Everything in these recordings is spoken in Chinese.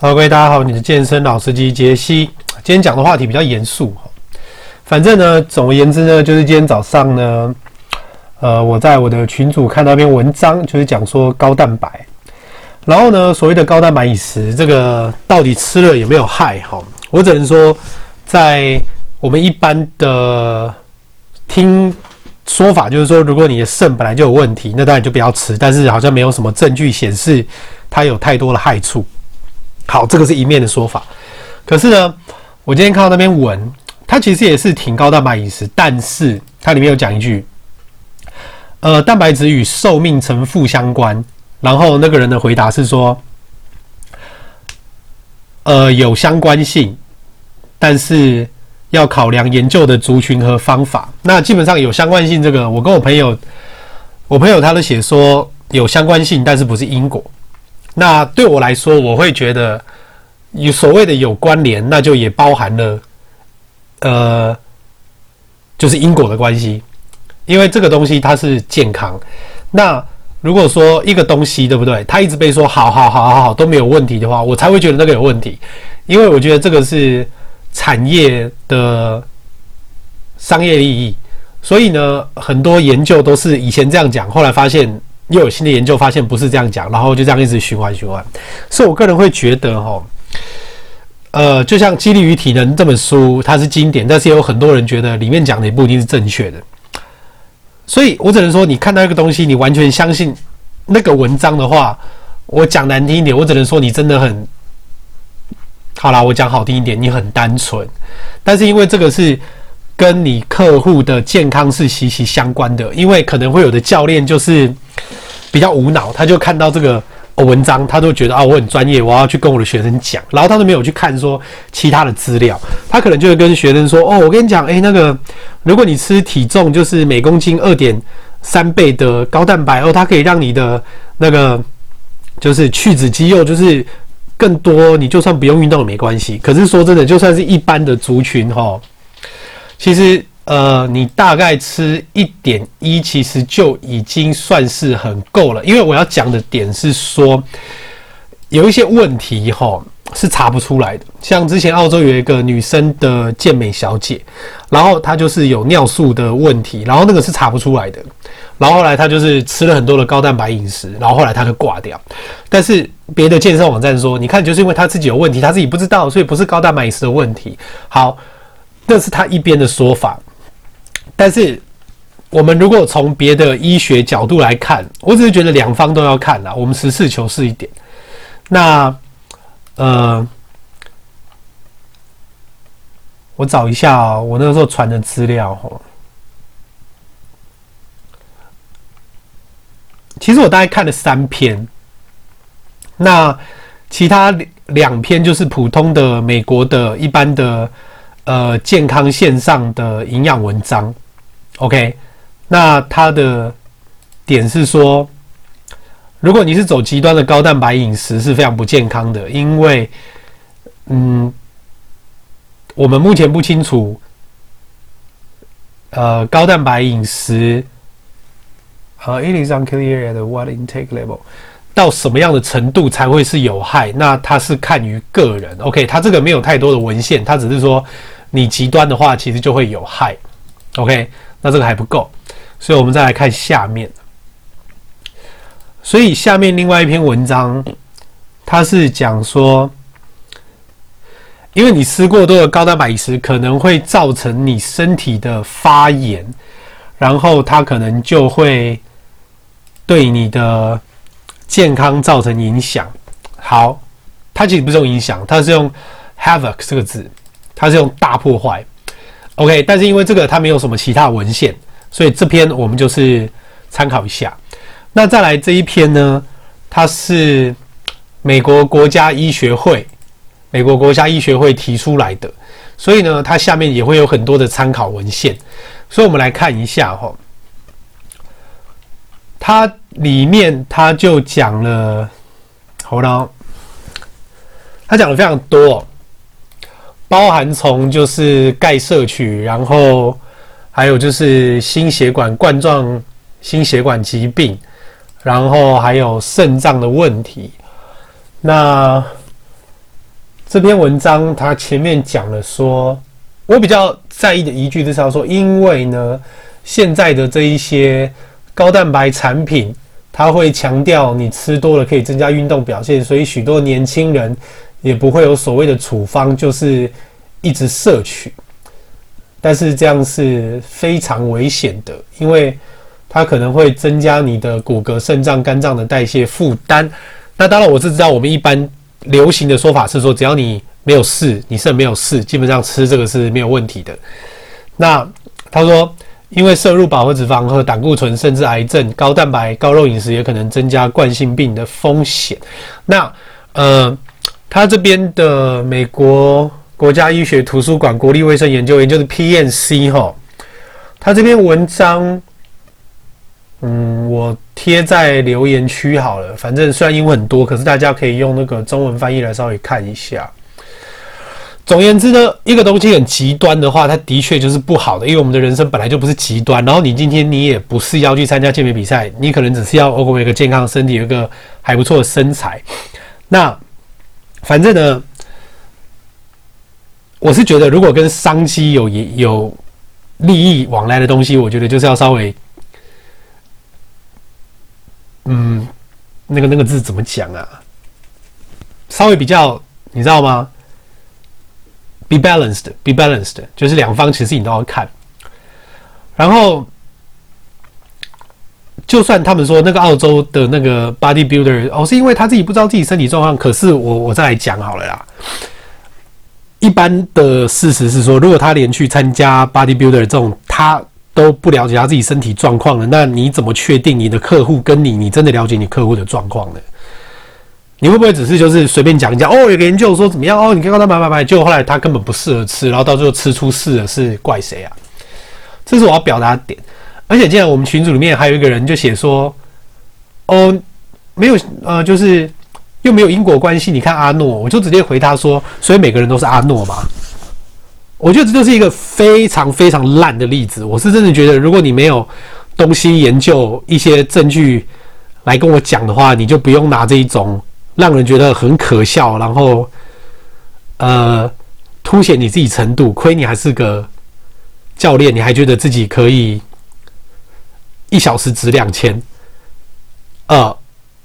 各位大家好，你的健身老司机杰西。今天讲的话题比较严肃，反正呢，总而言之呢，就是今天早上呢，呃，我在我的群组看到一篇文章，就是讲说高蛋白。然后呢，所谓的高蛋白饮食，这个到底吃了有没有害？哈，我只能说，在我们一般的听说法，就是说，如果你的肾本来就有问题，那当然就不要吃。但是好像没有什么证据显示它有太多的害处。好，这个是一面的说法。可是呢，我今天看到那篇文，它其实也是挺高蛋白饮食，但是它里面有讲一句，呃，蛋白质与寿命呈负相关。然后那个人的回答是说，呃，有相关性，但是要考量研究的族群和方法。那基本上有相关性，这个我跟我朋友，我朋友他都写说有相关性，但是不是因果。那对我来说，我会觉得有所谓的有关联，那就也包含了，呃，就是因果的关系，因为这个东西它是健康。那如果说一个东西对不对，它一直被说好好好好好都没有问题的话，我才会觉得那个有问题，因为我觉得这个是产业的商业利益，所以呢，很多研究都是以前这样讲，后来发现。又有新的研究发现不是这样讲，然后就这样一直循环循环。所以我个人会觉得，哈，呃，就像《激励与体能》这本书，它是经典，但是也有很多人觉得里面讲的也不一定是正确的。所以我只能说，你看到一个东西，你完全相信那个文章的话，我讲难听一点，我只能说你真的很好啦。我讲好听一点，你很单纯。但是因为这个是。跟你客户的健康是息息相关的，因为可能会有的教练就是比较无脑，他就看到这个文章，他都觉得啊，我很专业，我要去跟我的学生讲，然后他都没有去看说其他的资料，他可能就会跟学生说，哦，我跟你讲，诶，那个如果你吃体重就是每公斤二点三倍的高蛋白哦，它可以让你的那个就是去脂肌肉就是更多，你就算不用运动也没关系。可是说真的，就算是一般的族群哈。其实，呃，你大概吃一点一，其实就已经算是很够了。因为我要讲的点是说，有一些问题哈是查不出来的。像之前澳洲有一个女生的健美小姐，然后她就是有尿素的问题，然后那个是查不出来的。然后后来她就是吃了很多的高蛋白饮食，然后后来她就挂掉。但是别的健身网站说，你看就是因为她自己有问题，她自己不知道，所以不是高蛋白饮食的问题。好。那是他一边的说法，但是我们如果从别的医学角度来看，我只是觉得两方都要看啦。我们实事求是一点。那呃，我找一下哦，我那时候传的资料哦。其实我大概看了三篇，那其他两篇就是普通的美国的一般的。呃，健康线上的营养文章，OK，那它的点是说，如果你是走极端的高蛋白饮食，是非常不健康的，因为，嗯，我们目前不清楚，呃，高蛋白饮食，呃，it is unclear at what intake level，到什么样的程度才会是有害？那它是看于个人，OK，它这个没有太多的文献，它只是说。你极端的话，其实就会有害。OK，那这个还不够，所以我们再来看下面。所以下面另外一篇文章，它是讲说，因为你吃过多的高蛋白饮食，可能会造成你身体的发炎，然后它可能就会对你的健康造成影响。好，它其实不是用影响，它是用 havoc 这个字。它是用大破坏，OK，但是因为这个它没有什么其他文献，所以这篇我们就是参考一下。那再来这一篇呢，它是美国国家医学会，美国国家医学会提出来的，所以呢，它下面也会有很多的参考文献。所以我们来看一下哈，它里面它就讲了，好了，它讲的非常多。包含从就是钙摄取，然后还有就是心血管冠状心血管疾病，然后还有肾脏的问题。那这篇文章它前面讲了说，我比较在意的一句就是要说，因为呢，现在的这一些高蛋白产品，它会强调你吃多了可以增加运动表现，所以许多年轻人也不会有所谓的处方，就是一直摄取。但是这样是非常危险的，因为它可能会增加你的骨骼、肾脏、肝脏的代谢负担。那当然，我是知道我们一般流行的说法是说，只要你没有事，你肾没有事，基本上吃这个是没有问题的。那他说，因为摄入饱和脂肪和胆固醇，甚至癌症，高蛋白、高肉饮食也可能增加冠心病的风险。那呃，他这边的美国国家医学图书馆国立卫生研究院就是 PNC 哈，他这篇文章。嗯，我贴在留言区好了。反正虽然英文很多，可是大家可以用那个中文翻译来稍微看一下。总言之呢，一个东西很极端的话，它的确就是不好的。因为我们的人生本来就不是极端。然后你今天你也不是要去参加健美比赛，你可能只是要偶尔有一个健康的身体，有一个还不错的身材。那反正呢，我是觉得如果跟商机有有利益往来的东西，我觉得就是要稍微。嗯，那个那个字怎么讲啊？稍微比较，你知道吗？Be balanced, be balanced，就是两方其实你都要看。然后，就算他们说那个澳洲的那个 bodybuilder 哦，是因为他自己不知道自己身体状况。可是我我再来讲好了啦。一般的事实是说，如果他连去参加 bodybuilder 这种他。都不了解他自己身体状况了，那你怎么确定你的客户跟你，你真的了解你客户的状况呢？你会不会只是就是随便讲一讲？哦，有个研究说怎么样？哦，你看到他买买买，结果后来他根本不适合吃，然后到最后吃出事了，是怪谁啊？这是我要表达的点。而且，既然我们群组里面还有一个人就写说，哦，没有，呃，就是又没有因果关系。你看阿诺，我就直接回他说，所以每个人都是阿诺嘛。我觉得这就是一个非常非常烂的例子。我是真的觉得，如果你没有东西研究一些证据来跟我讲的话，你就不用拿这一种让人觉得很可笑，然后呃凸显你自己程度。亏你还是个教练，你还觉得自己可以一小时值两千。呃，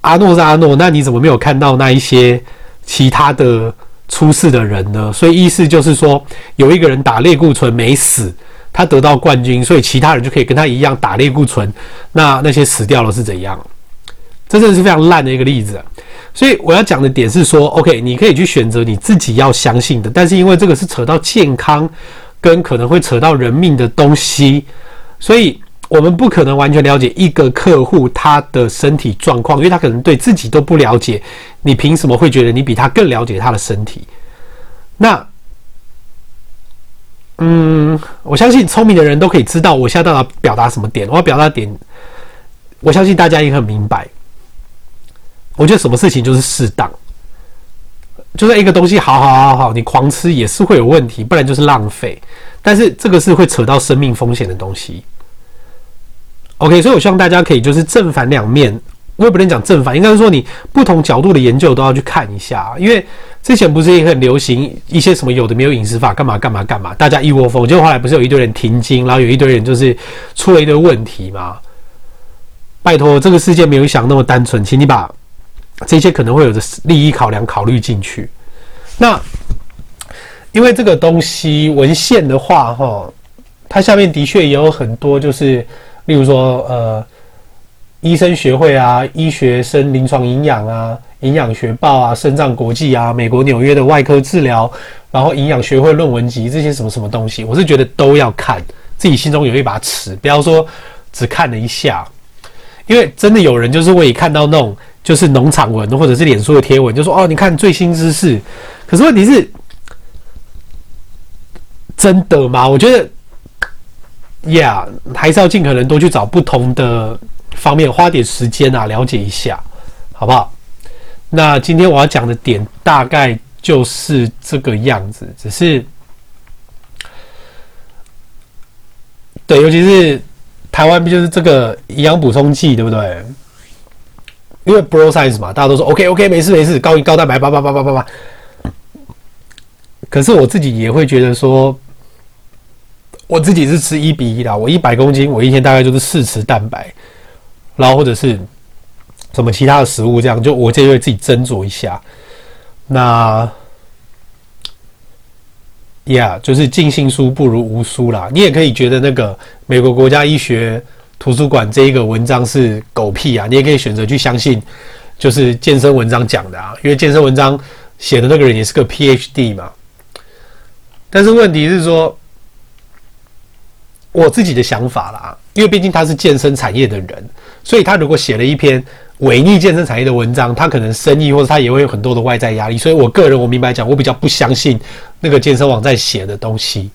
阿诺是阿诺，那你怎么没有看到那一些其他的？出事的人呢？所以意思就是说，有一个人打类固醇没死，他得到冠军，所以其他人就可以跟他一样打类固醇。那那些死掉了是怎样？这真的是非常烂的一个例子。所以我要讲的点是说，OK，你可以去选择你自己要相信的，但是因为这个是扯到健康跟可能会扯到人命的东西，所以。我们不可能完全了解一个客户他的身体状况，因为他可能对自己都不了解。你凭什么会觉得你比他更了解他的身体？那，嗯，我相信聪明的人都可以知道我现在要表达什么点。我要表达点，我相信大家也很明白。我觉得什么事情就是适当，就算一个东西好好好好，你狂吃也是会有问题，不然就是浪费。但是这个是会扯到生命风险的东西。OK，所以我希望大家可以就是正反两面，我也不能讲正反，应该是说你不同角度的研究都要去看一下。因为之前不是也很流行一些什么有的没有饮食法，干嘛干嘛干嘛，大家一窝蜂，结果后来不是有一堆人停经，然后有一堆人就是出了一堆问题嘛。拜托，这个世界没有想那么单纯，请你把这些可能会有的利益考量考虑进去。那因为这个东西文献的话，哈，它下面的确也有很多就是。例如说，呃，医生学会啊，医学生临床营养啊，营养学报啊，肾脏国际啊，美国纽约的外科治疗，然后营养学会论文集这些什么什么东西，我是觉得都要看，自己心中有一把尺，不要说只看了一下，因为真的有人就是会看到那种就是农场文或者是脸书的贴文，就说哦，你看最新知识，可是问题是真的吗？我觉得。Yeah，还是要尽可能多去找不同的方面，花点时间啊，了解一下，好不好？那今天我要讲的点大概就是这个样子，只是对，尤其是台湾不就是这个营养补充剂，对不对？因为 Bro Science 嘛，大家都说 OK OK，没事没事，高高蛋白，叭叭叭叭叭叭。可是我自己也会觉得说，我自己是吃一比一的，我一百公斤，我一天大概就是四次蛋白，然后或者是什么其他的食物，这样就我就会自己斟酌一下。那呀就是尽信书不如无书啦。你也可以觉得那个美国国家医学图书馆这一个文章是狗屁啊，你也可以选择去相信，就是健身文章讲的啊，因为健身文章写的那个人也是个 PhD 嘛。但是问题是说，我自己的想法啦，因为毕竟他是健身产业的人，所以他如果写了一篇违逆健身产业的文章，他可能生意或者他也会有很多的外在压力。所以我个人，我明白讲，我比较不相信那个健身网站写的东西。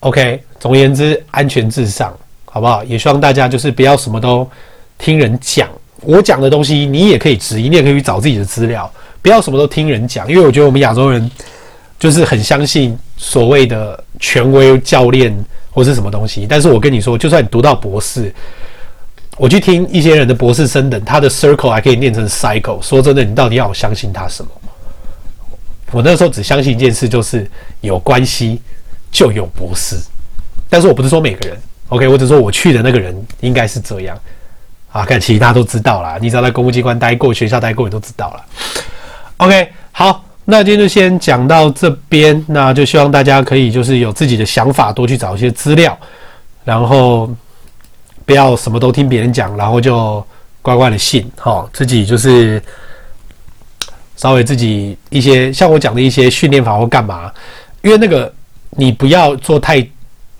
OK，总而言之，安全至上，好不好？也希望大家就是不要什么都听人讲。我讲的东西，你也可以质疑，你也可以去找自己的资料，不要什么都听人讲。因为我觉得我们亚洲人就是很相信所谓的权威教练或是什么东西。但是我跟你说，就算你读到博士，我去听一些人的博士生等，他的 circle 还可以念成 cycle。说真的，你到底要我相信他什么？我那时候只相信一件事，就是有关系就有博士。但是我不是说每个人，OK，我只说我去的那个人应该是这样。啊，看其他都知道啦，你只要在公务机关待过、学校待过，你都知道了。OK，好，那今天就先讲到这边，那就希望大家可以就是有自己的想法，多去找一些资料，然后不要什么都听别人讲，然后就乖乖的信，哈，自己就是稍微自己一些像我讲的一些训练法或干嘛，因为那个你不要做太。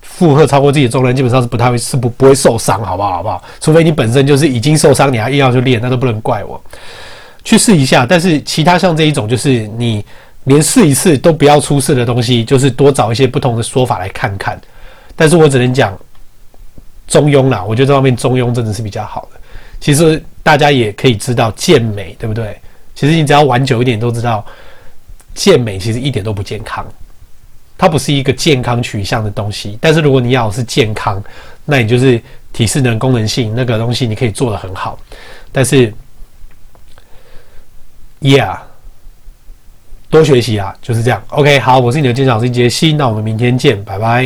负荷超过自己的重量，基本上是不太会，是不不会受伤，好不好？好不好？除非你本身就是已经受伤，你还硬要去练，那都不能怪我。去试一下，但是其他像这一种，就是你连试一次都不要出事的东西，就是多找一些不同的说法来看看。但是我只能讲中庸啦，我觉得这方面中庸真的是比较好的。其实大家也可以知道健美，对不对？其实你只要玩久一点，都知道健美其实一点都不健康。它不是一个健康取向的东西，但是如果你要是健康，那你就是体适能、功能性那个东西，你可以做得很好。但是，Yeah，多学习啊，就是这样。OK，好，我是你的健身老师杰西，那我们明天见，拜拜。